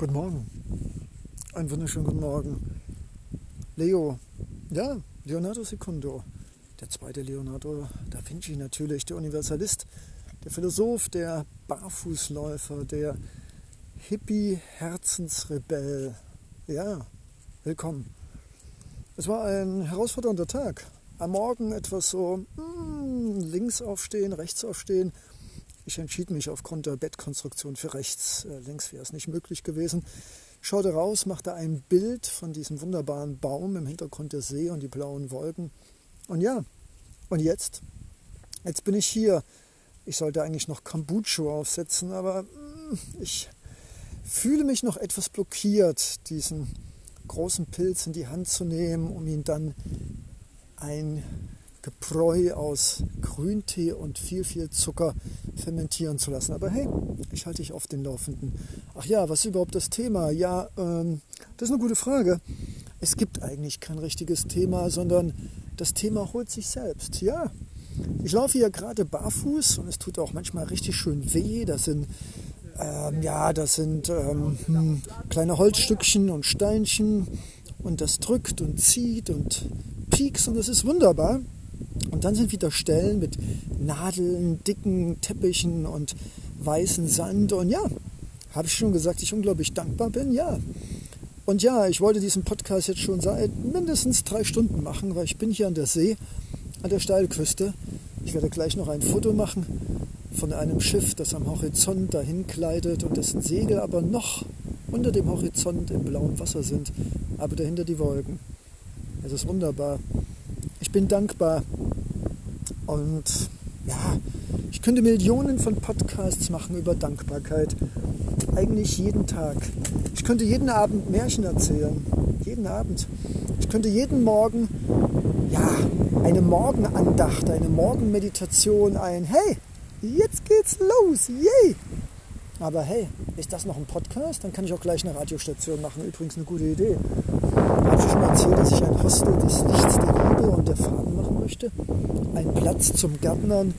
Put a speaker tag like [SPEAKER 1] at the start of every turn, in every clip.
[SPEAKER 1] Guten Morgen. Einen wunderschönen guten Morgen. Leo. Ja, Leonardo Secundo. Der zweite Leonardo da Vinci natürlich, der Universalist, der Philosoph, der Barfußläufer, der Hippie-Herzensrebell. Ja, willkommen. Es war ein herausfordernder Tag. Am Morgen etwas so hmm, links aufstehen, rechts aufstehen ich entschied mich aufgrund der Bettkonstruktion für rechts. Äh, links wäre es nicht möglich gewesen. Schaute raus, machte ein Bild von diesem wunderbaren Baum im Hintergrund der See und die blauen Wolken. Und ja, und jetzt? Jetzt bin ich hier. Ich sollte eigentlich noch Kombucha aufsetzen, aber mm, ich fühle mich noch etwas blockiert, diesen großen Pilz in die Hand zu nehmen, um ihn dann ein Gebräu aus Grüntee und viel, viel Zucker fermentieren zu lassen. Aber hey, ich halte dich auf den Laufenden. Ach ja, was ist überhaupt das Thema? Ja, ähm, das ist eine gute Frage. Es gibt eigentlich kein richtiges Thema, sondern das Thema holt sich selbst. Ja, ich laufe hier gerade barfuß und es tut auch manchmal richtig schön weh. Das sind ähm, ja, das sind ähm, hm, kleine Holzstückchen und Steinchen und das drückt und zieht und piekst und das ist wunderbar. Und dann sind wieder Stellen mit Nadeln, dicken Teppichen und weißen Sand. Und ja, habe ich schon gesagt, ich unglaublich dankbar bin? Ja. Und ja, ich wollte diesen Podcast jetzt schon seit mindestens drei Stunden machen, weil ich bin hier an der See, an der Steilküste. Ich werde gleich noch ein Foto machen von einem Schiff, das am Horizont dahin gleitet und dessen Segel aber noch unter dem Horizont im blauen Wasser sind, aber dahinter die Wolken. Es ist wunderbar. Ich bin dankbar. Und ja, ich könnte Millionen von Podcasts machen über Dankbarkeit. Eigentlich jeden Tag. Ich könnte jeden Abend Märchen erzählen. Jeden Abend. Ich könnte jeden Morgen, ja, eine Morgenandacht, eine Morgenmeditation, ein Hey, jetzt geht's los, yay! Aber hey, ist das noch ein Podcast? Dann kann ich auch gleich eine Radiostation machen. Übrigens eine gute Idee. Habe ich schon erzählt, dass ich ein Hostel des Lichts der Liebe und der Farben machen möchte? Ein Platz zum Gärtnern,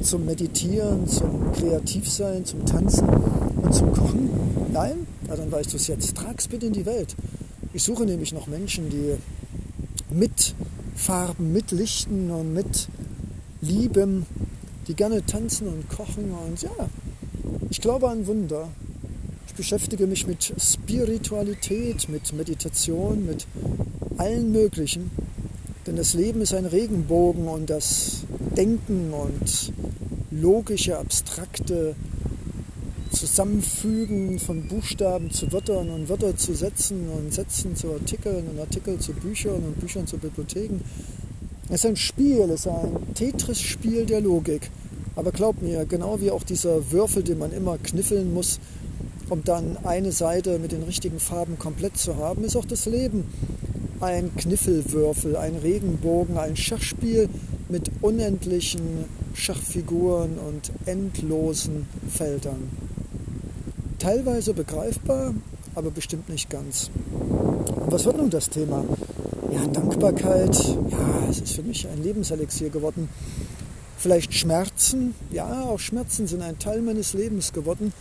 [SPEAKER 1] zum Meditieren, zum Kreativsein, zum Tanzen und zum Kochen? Nein? Na, dann weißt du es jetzt. Trag's bitte in die Welt. Ich suche nämlich noch Menschen, die mit Farben, mit Lichten und mit Lieben, die gerne tanzen und kochen und ja, ich glaube an Wunder. Ich beschäftige mich mit Spiritualität, mit Meditation, mit allen möglichen. Denn das Leben ist ein Regenbogen und das Denken und logische, abstrakte Zusammenfügen von Buchstaben zu Wörtern und Wörter zu Sätzen und Sätzen zu Artikeln und Artikel zu Büchern und Büchern zu Bibliotheken. Es ist ein Spiel, es ist ein Tetris-Spiel der Logik. Aber glaub mir, genau wie auch dieser Würfel, den man immer kniffeln muss, um dann eine Seite mit den richtigen Farben komplett zu haben, ist auch das Leben ein Kniffelwürfel, ein Regenbogen, ein Schachspiel mit unendlichen Schachfiguren und endlosen Feldern. Teilweise begreifbar, aber bestimmt nicht ganz. Und was wird nun das Thema? Ja, Dankbarkeit, ja, es ist für mich ein Lebenselixier geworden. Vielleicht Schmerzen, ja, auch Schmerzen sind ein Teil meines Lebens geworden.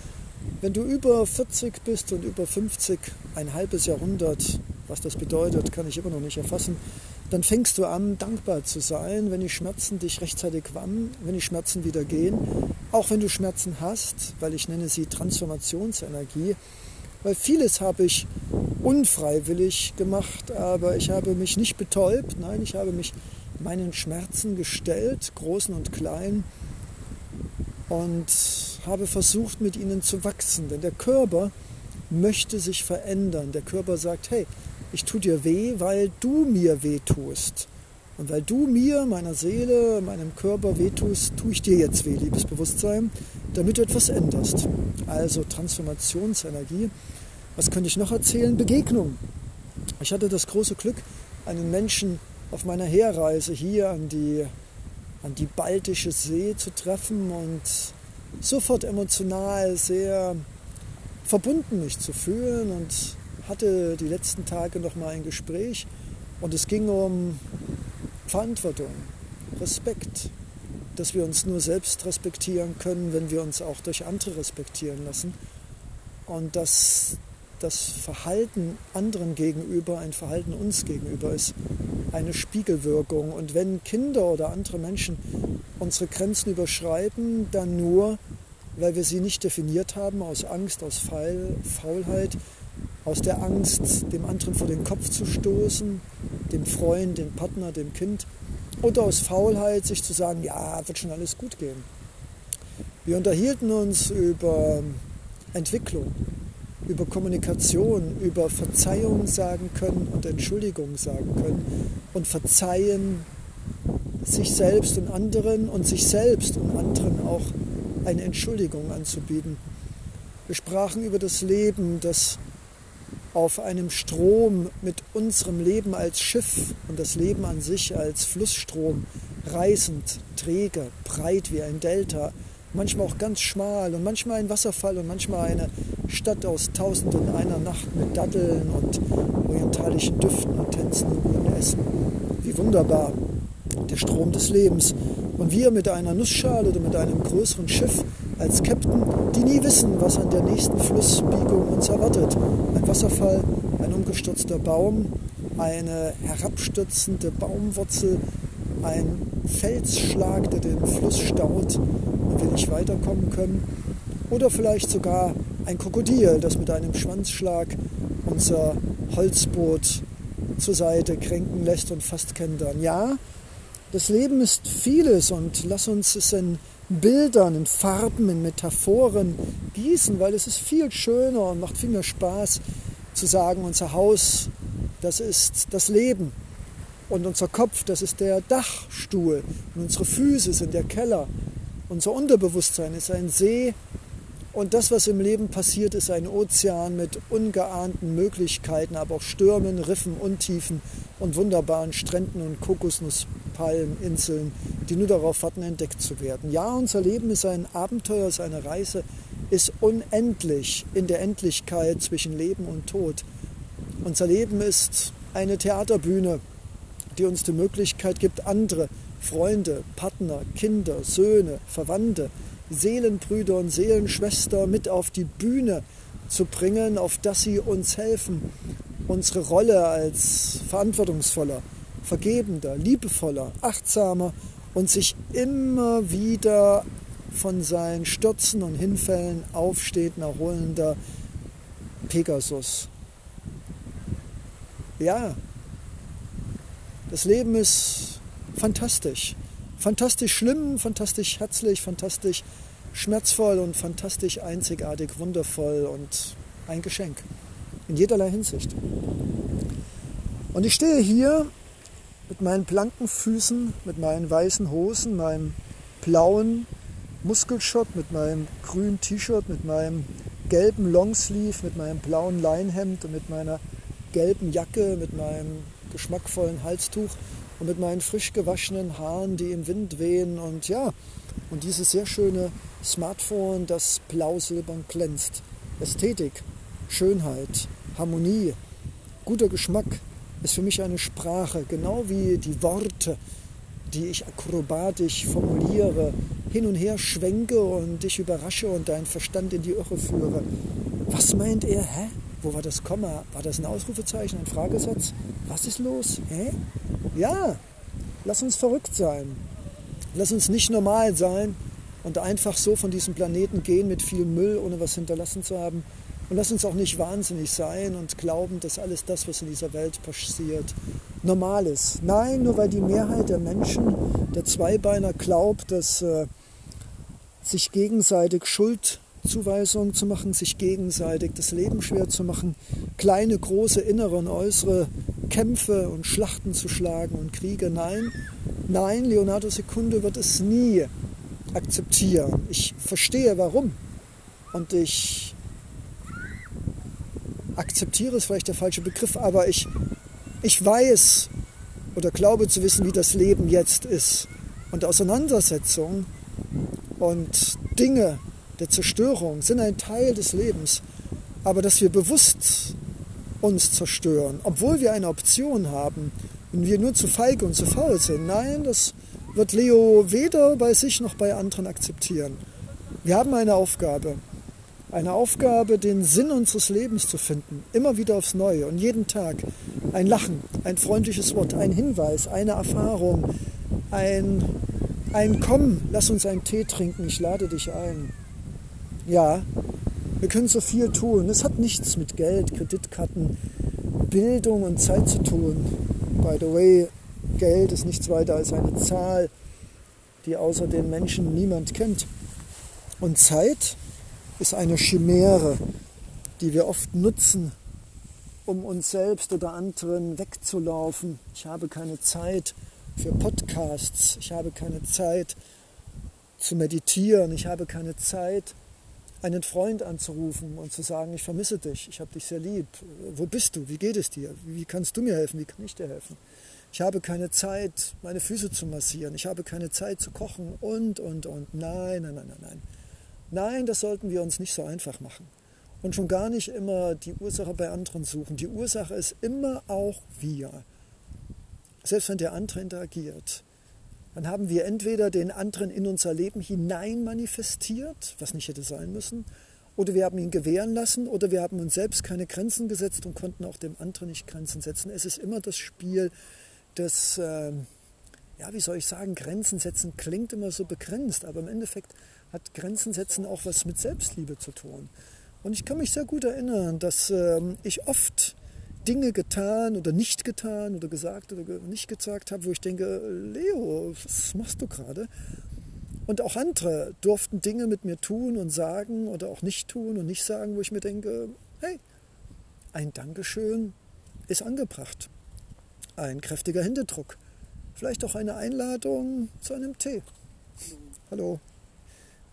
[SPEAKER 1] Wenn du über 40 bist und über 50, ein halbes Jahrhundert, was das bedeutet, kann ich immer noch nicht erfassen, dann fängst du an, dankbar zu sein, wenn die Schmerzen dich rechtzeitig wann, wenn die Schmerzen wieder gehen, auch wenn du Schmerzen hast, weil ich nenne sie Transformationsenergie, weil vieles habe ich unfreiwillig gemacht, aber ich habe mich nicht betäubt, nein, ich habe mich meinen Schmerzen gestellt, großen und kleinen, und habe versucht, mit ihnen zu wachsen. Denn der Körper möchte sich verändern. Der Körper sagt, hey, ich tue dir weh, weil du mir weh tust. Und weil du mir, meiner Seele, meinem Körper weh tust, tue ich dir jetzt weh, liebes Bewusstsein, damit du etwas änderst. Also Transformationsenergie. Was könnte ich noch erzählen? Begegnung. Ich hatte das große Glück, einen Menschen auf meiner Herreise hier an die, an die Baltische See zu treffen und sofort emotional sehr verbunden mich zu fühlen und hatte die letzten Tage noch mal ein Gespräch und es ging um Verantwortung, Respekt, dass wir uns nur selbst respektieren können, wenn wir uns auch durch andere respektieren lassen und dass das Verhalten anderen gegenüber ein Verhalten uns gegenüber ist, eine Spiegelwirkung. Und wenn Kinder oder andere Menschen unsere Grenzen überschreiten, dann nur, weil wir sie nicht definiert haben, aus Angst, aus Faulheit, aus der Angst, dem anderen vor den Kopf zu stoßen, dem Freund, dem Partner, dem Kind, oder aus Faulheit, sich zu sagen, ja, wird schon alles gut gehen. Wir unterhielten uns über Entwicklung, über Kommunikation, über Verzeihung sagen können und Entschuldigung sagen können und verzeihen sich selbst und anderen und sich selbst und anderen auch eine Entschuldigung anzubieten. Wir sprachen über das Leben, das auf einem Strom mit unserem Leben als Schiff und das Leben an sich als Flussstrom reißend, träge, breit wie ein Delta, manchmal auch ganz schmal und manchmal ein Wasserfall und manchmal eine Stadt aus Tausend und einer Nacht mit Datteln und orientalischen Düften und Tänzen und guten Essen. Wie wunderbar der Strom des Lebens. Und wir mit einer Nussschale oder mit einem größeren Schiff als Captain, die nie wissen, was an der nächsten Flussbiegung uns erwartet. Ein Wasserfall, ein umgestürzter Baum, eine herabstürzende Baumwurzel, ein Felsschlag, der den Fluss staut und wir nicht weiterkommen können. Oder vielleicht sogar ein Krokodil, das mit einem Schwanzschlag unser Holzboot zur Seite kränken lässt und fast kentern. Ja, das Leben ist vieles und lass uns es in Bildern, in Farben, in Metaphoren gießen, weil es ist viel schöner und macht viel mehr Spaß zu sagen, unser Haus, das ist das Leben und unser Kopf, das ist der Dachstuhl und unsere Füße sind der Keller. Unser Unterbewusstsein ist ein See und das, was im Leben passiert, ist ein Ozean mit ungeahnten Möglichkeiten, aber auch Stürmen, Riffen, Untiefen und wunderbaren Stränden und Kokosnusspalmeninseln, die nur darauf warten, entdeckt zu werden. Ja, unser Leben ist ein Abenteuer, ist eine Reise, ist unendlich in der Endlichkeit zwischen Leben und Tod. Unser Leben ist eine Theaterbühne, die uns die Möglichkeit gibt, andere Freunde, Partner, Kinder, Söhne, Verwandte, Seelenbrüder und Seelenschwester mit auf die Bühne zu bringen, auf dass sie uns helfen, unsere Rolle als verantwortungsvoller, vergebender, liebevoller, achtsamer und sich immer wieder von seinen Stürzen und Hinfällen aufsteht, erholender Pegasus. Ja, das Leben ist fantastisch. Fantastisch schlimm, fantastisch herzlich, fantastisch schmerzvoll und fantastisch einzigartig, wundervoll und ein Geschenk in jederlei Hinsicht. Und ich stehe hier mit meinen blanken Füßen, mit meinen weißen Hosen, meinem blauen Muskelshot, mit meinem grünen T-Shirt, mit meinem gelben Longsleeve, mit meinem blauen Leinhemd und mit meiner gelben Jacke, mit meinem geschmackvollen Halstuch und mit meinen frisch gewaschenen Haaren, die im Wind wehen und ja, und dieses sehr schöne Smartphone, das blau-silbern glänzt. Ästhetik, Schönheit, Harmonie, guter Geschmack ist für mich eine Sprache, genau wie die Worte, die ich akrobatisch formuliere, hin und her schwenke und dich überrasche und deinen Verstand in die Irre führe. Was meint er? Hä? Wo war das Komma? War das ein Ausrufezeichen, ein Fragesatz? Was ist los? Hä? Ja, lass uns verrückt sein. Lass uns nicht normal sein und einfach so von diesem Planeten gehen mit viel Müll, ohne was hinterlassen zu haben. Und lass uns auch nicht wahnsinnig sein und glauben, dass alles das, was in dieser Welt passiert, normal ist. Nein, nur weil die Mehrheit der Menschen, der Zweibeiner, glaubt, dass äh, sich gegenseitig Schuld Zuweisungen zu machen, sich gegenseitig das Leben schwer zu machen, kleine, große, innere und äußere Kämpfe und Schlachten zu schlagen und Kriege. Nein, nein, Leonardo Sekunde wird es nie akzeptieren. Ich verstehe warum und ich akzeptiere ist vielleicht der falsche Begriff, aber ich, ich weiß oder glaube zu wissen, wie das Leben jetzt ist. Und Auseinandersetzungen und Dinge, der Zerstörung sind ein Teil des Lebens. Aber dass wir bewusst uns zerstören, obwohl wir eine Option haben und wir nur zu feige und zu faul sind, nein, das wird Leo weder bei sich noch bei anderen akzeptieren. Wir haben eine Aufgabe. Eine Aufgabe, den Sinn unseres Lebens zu finden, immer wieder aufs Neue und jeden Tag. Ein Lachen, ein freundliches Wort, ein Hinweis, eine Erfahrung, ein, ein Komm, lass uns einen Tee trinken, ich lade dich ein. Ja, wir können so viel tun. Es hat nichts mit Geld, Kreditkarten, Bildung und Zeit zu tun. By the way, Geld ist nichts weiter als eine Zahl, die außer den Menschen niemand kennt. Und Zeit ist eine Chimäre, die wir oft nutzen, um uns selbst oder anderen wegzulaufen. Ich habe keine Zeit für Podcasts, ich habe keine Zeit zu meditieren, ich habe keine Zeit, einen Freund anzurufen und zu sagen, ich vermisse dich, ich habe dich sehr lieb, wo bist du, wie geht es dir, wie kannst du mir helfen, wie kann ich dir helfen. Ich habe keine Zeit, meine Füße zu massieren, ich habe keine Zeit zu kochen und, und, und. Nein, nein, nein, nein, nein. Nein, das sollten wir uns nicht so einfach machen. Und schon gar nicht immer die Ursache bei anderen suchen. Die Ursache ist immer auch wir. Selbst wenn der andere interagiert, dann haben wir entweder den anderen in unser Leben hinein manifestiert, was nicht hätte sein müssen, oder wir haben ihn gewähren lassen, oder wir haben uns selbst keine Grenzen gesetzt und konnten auch dem anderen nicht Grenzen setzen. Es ist immer das Spiel des, äh, ja, wie soll ich sagen, Grenzen setzen klingt immer so begrenzt, aber im Endeffekt hat Grenzen setzen auch was mit Selbstliebe zu tun. Und ich kann mich sehr gut erinnern, dass äh, ich oft Dinge getan oder nicht getan oder gesagt oder nicht gesagt habe, wo ich denke, Leo, was machst du gerade? Und auch andere durften Dinge mit mir tun und sagen oder auch nicht tun und nicht sagen, wo ich mir denke, hey, ein Dankeschön ist angebracht. Ein kräftiger Händedruck. Vielleicht auch eine Einladung zu einem Tee. Hallo.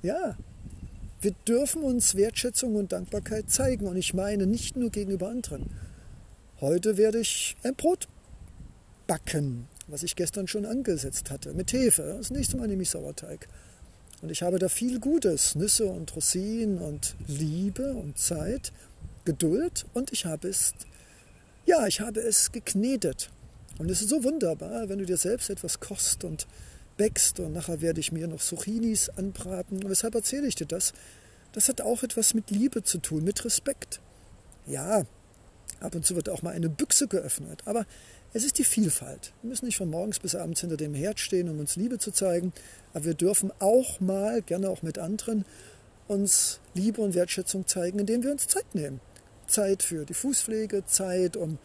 [SPEAKER 1] Ja, wir dürfen uns Wertschätzung und Dankbarkeit zeigen. Und ich meine nicht nur gegenüber anderen. Heute werde ich ein Brot backen, was ich gestern schon angesetzt hatte, mit Hefe. Das nächste Mal nehme ich Sauerteig. Und ich habe da viel Gutes, Nüsse und Rosinen und Liebe und Zeit, Geduld und ich habe es, ja, ich habe es geknetet. Und es ist so wunderbar, wenn du dir selbst etwas kochst und bäckst und nachher werde ich mir noch Zucchinis anbraten. Und weshalb erzähle ich dir das? Das hat auch etwas mit Liebe zu tun, mit Respekt. Ja, Ab und zu wird auch mal eine Büchse geöffnet. Aber es ist die Vielfalt. Wir müssen nicht von morgens bis abends hinter dem Herd stehen, um uns Liebe zu zeigen. Aber wir dürfen auch mal, gerne auch mit anderen, uns Liebe und Wertschätzung zeigen, indem wir uns Zeit nehmen. Zeit für die Fußpflege, Zeit, um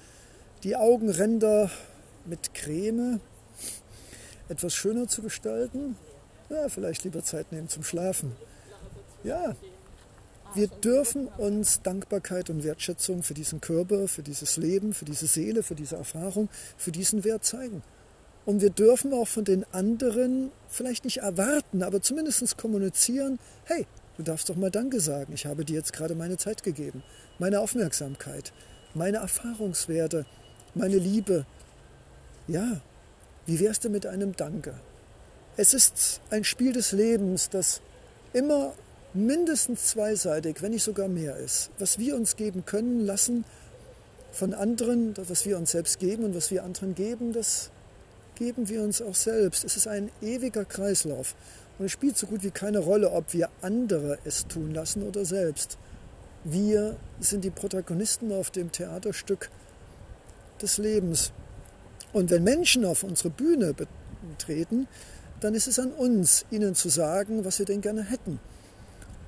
[SPEAKER 1] die Augenränder mit Creme etwas schöner zu gestalten. Ja, vielleicht lieber Zeit nehmen zum Schlafen. Ja, wir dürfen uns Dankbarkeit und Wertschätzung für diesen Körper, für dieses Leben, für diese Seele, für diese Erfahrung, für diesen Wert zeigen. Und wir dürfen auch von den anderen vielleicht nicht erwarten, aber zumindest kommunizieren, hey, du darfst doch mal Danke sagen, ich habe dir jetzt gerade meine Zeit gegeben, meine Aufmerksamkeit, meine Erfahrungswerte, meine Liebe. Ja, wie wär's denn mit einem Danke? Es ist ein Spiel des Lebens, das immer mindestens zweiseitig, wenn nicht sogar mehr ist. Was wir uns geben können, lassen von anderen, was wir uns selbst geben und was wir anderen geben, das geben wir uns auch selbst. Es ist ein ewiger Kreislauf. Und es spielt so gut wie keine Rolle, ob wir andere es tun lassen oder selbst. Wir sind die Protagonisten auf dem Theaterstück des Lebens. Und wenn Menschen auf unsere Bühne betreten, dann ist es an uns, ihnen zu sagen, was wir denn gerne hätten.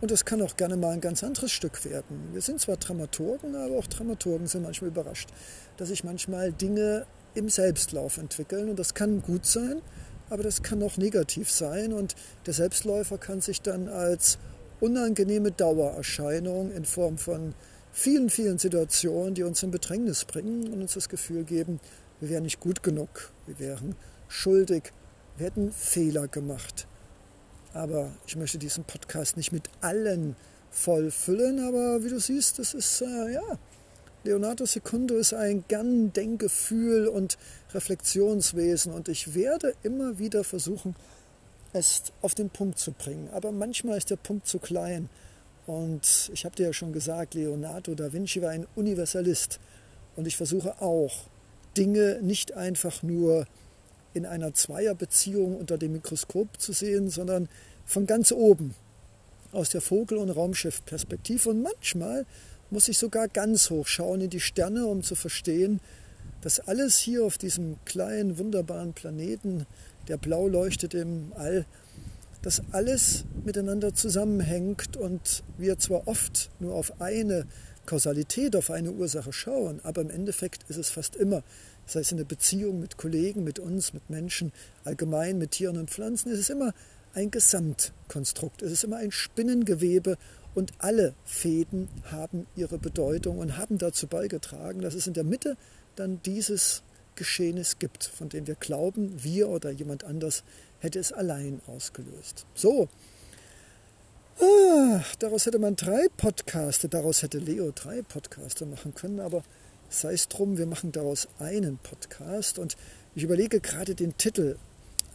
[SPEAKER 1] Und das kann auch gerne mal ein ganz anderes Stück werden. Wir sind zwar Dramaturgen, aber auch Dramaturgen sind manchmal überrascht, dass sich manchmal Dinge im Selbstlauf entwickeln. Und das kann gut sein, aber das kann auch negativ sein. Und der Selbstläufer kann sich dann als unangenehme Dauererscheinung in Form von vielen, vielen Situationen, die uns in Bedrängnis bringen und uns das Gefühl geben, wir wären nicht gut genug, wir wären schuldig, wir hätten Fehler gemacht. Aber ich möchte diesen Podcast nicht mit allen voll füllen, aber wie du siehst, das ist, äh, ja, Leonardo Secundo ist ein gern Denkgefühl und Reflexionswesen und ich werde immer wieder versuchen, es auf den Punkt zu bringen. Aber manchmal ist der Punkt zu klein. Und ich habe dir ja schon gesagt, Leonardo da Vinci war ein Universalist. Und ich versuche auch, Dinge nicht einfach nur in einer Zweierbeziehung unter dem Mikroskop zu sehen, sondern von ganz oben. aus der Vogel- und Raumschiffperspektive. Und manchmal muss ich sogar ganz hoch schauen in die Sterne, um zu verstehen, dass alles hier auf diesem kleinen, wunderbaren Planeten, der blau leuchtet im All, dass alles miteinander zusammenhängt und wir zwar oft nur auf eine Kausalität, auf eine Ursache schauen, aber im Endeffekt ist es fast immer, sei es in der Beziehung mit Kollegen, mit uns, mit Menschen, allgemein mit Tieren und Pflanzen, ist es immer ein Gesamtkonstrukt, es ist immer ein Spinnengewebe und alle Fäden haben ihre Bedeutung und haben dazu beigetragen, dass es in der Mitte dann dieses Geschehnis gibt, von dem wir glauben, wir oder jemand anders hätte es allein ausgelöst. So, ah, daraus hätte man drei Podcaste, daraus hätte Leo drei Podcaste machen können, aber sei es drum, wir machen daraus einen Podcast und ich überlege gerade den Titel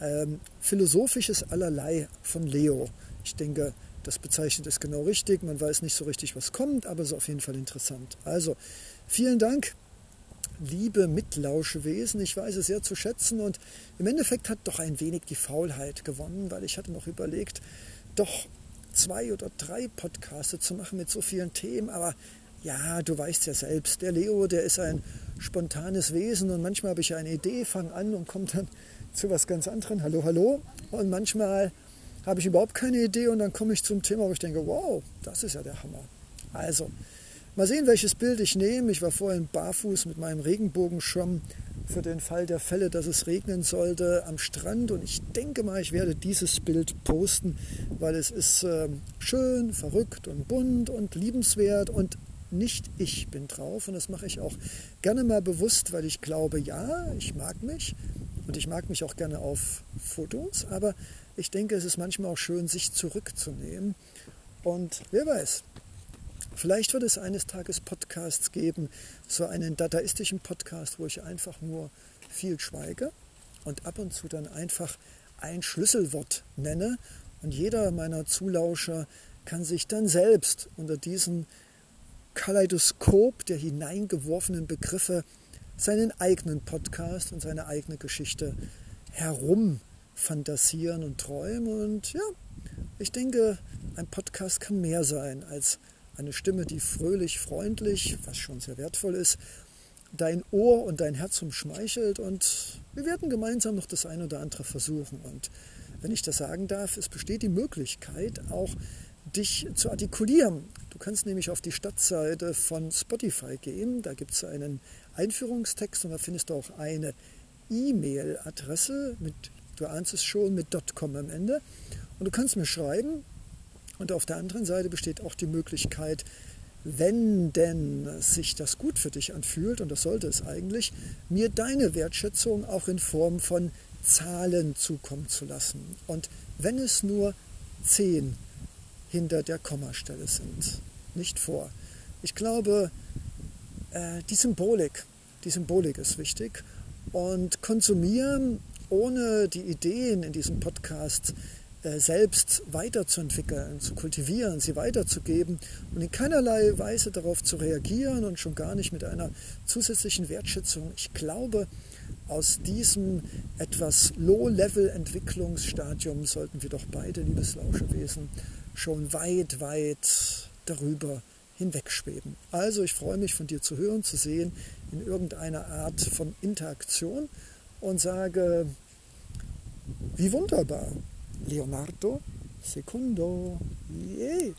[SPEAKER 1] ähm, Philosophisches Allerlei von Leo. Ich denke, das bezeichnet es genau richtig. Man weiß nicht so richtig, was kommt, aber es ist auf jeden Fall interessant. Also, vielen Dank liebe Mitlauschewesen. Ich weiß es sehr zu schätzen und im Endeffekt hat doch ein wenig die Faulheit gewonnen, weil ich hatte noch überlegt, doch zwei oder drei Podcasts zu machen mit so vielen Themen, aber ja, du weißt ja selbst, der Leo, der ist ein spontanes Wesen und manchmal habe ich eine Idee, fange an und komme dann zu was ganz anderem. Hallo, hallo. Und manchmal habe ich überhaupt keine Idee und dann komme ich zum Thema, wo ich denke, wow, das ist ja der Hammer. Also, Mal sehen, welches Bild ich nehme. Ich war vorhin barfuß mit meinem Regenbogenschirm für den Fall der Fälle, dass es regnen sollte am Strand. Und ich denke mal, ich werde dieses Bild posten, weil es ist äh, schön, verrückt und bunt und liebenswert und nicht ich bin drauf. Und das mache ich auch gerne mal bewusst, weil ich glaube, ja, ich mag mich und ich mag mich auch gerne auf Fotos. Aber ich denke, es ist manchmal auch schön, sich zurückzunehmen. Und wer weiß, Vielleicht wird es eines Tages Podcasts geben, so einen dadaistischen Podcast, wo ich einfach nur viel schweige und ab und zu dann einfach ein Schlüsselwort nenne und jeder meiner Zulauscher kann sich dann selbst unter diesem Kaleidoskop der hineingeworfenen Begriffe seinen eigenen Podcast und seine eigene Geschichte herumfantasieren und träumen. Und ja, ich denke, ein Podcast kann mehr sein als eine Stimme, die fröhlich, freundlich, was schon sehr wertvoll ist, dein Ohr und dein Herz umschmeichelt und wir werden gemeinsam noch das eine oder andere versuchen. Und wenn ich das sagen darf, es besteht die Möglichkeit, auch dich zu artikulieren. Du kannst nämlich auf die Stadtseite von Spotify gehen, da gibt es einen Einführungstext und da findest du auch eine E-Mail-Adresse mit, du ahnst es schon, mit .com am Ende. Und du kannst mir schreiben, und auf der anderen Seite besteht auch die Möglichkeit, wenn denn sich das gut für dich anfühlt, und das sollte es eigentlich, mir deine Wertschätzung auch in Form von Zahlen zukommen zu lassen. Und wenn es nur zehn hinter der Kommastelle sind, nicht vor. Ich glaube, äh, die Symbolik, die Symbolik ist wichtig. Und konsumieren ohne die Ideen in diesem Podcast äh, selbst weiterzuentwickeln, zu kultivieren, sie weiterzugeben und in keinerlei Weise darauf zu reagieren und schon gar nicht mit einer zusätzlichen Wertschätzung. Ich glaube, aus diesem etwas Low-Level-Entwicklungsstadium sollten wir doch beide, liebes Lauschewesen, schon weit, weit darüber hinwegschweben. Also ich freue mich von dir zu hören, zu sehen in irgendeiner Art von Interaktion und sage, wie wunderbar, Leonardo Secundo. Yay!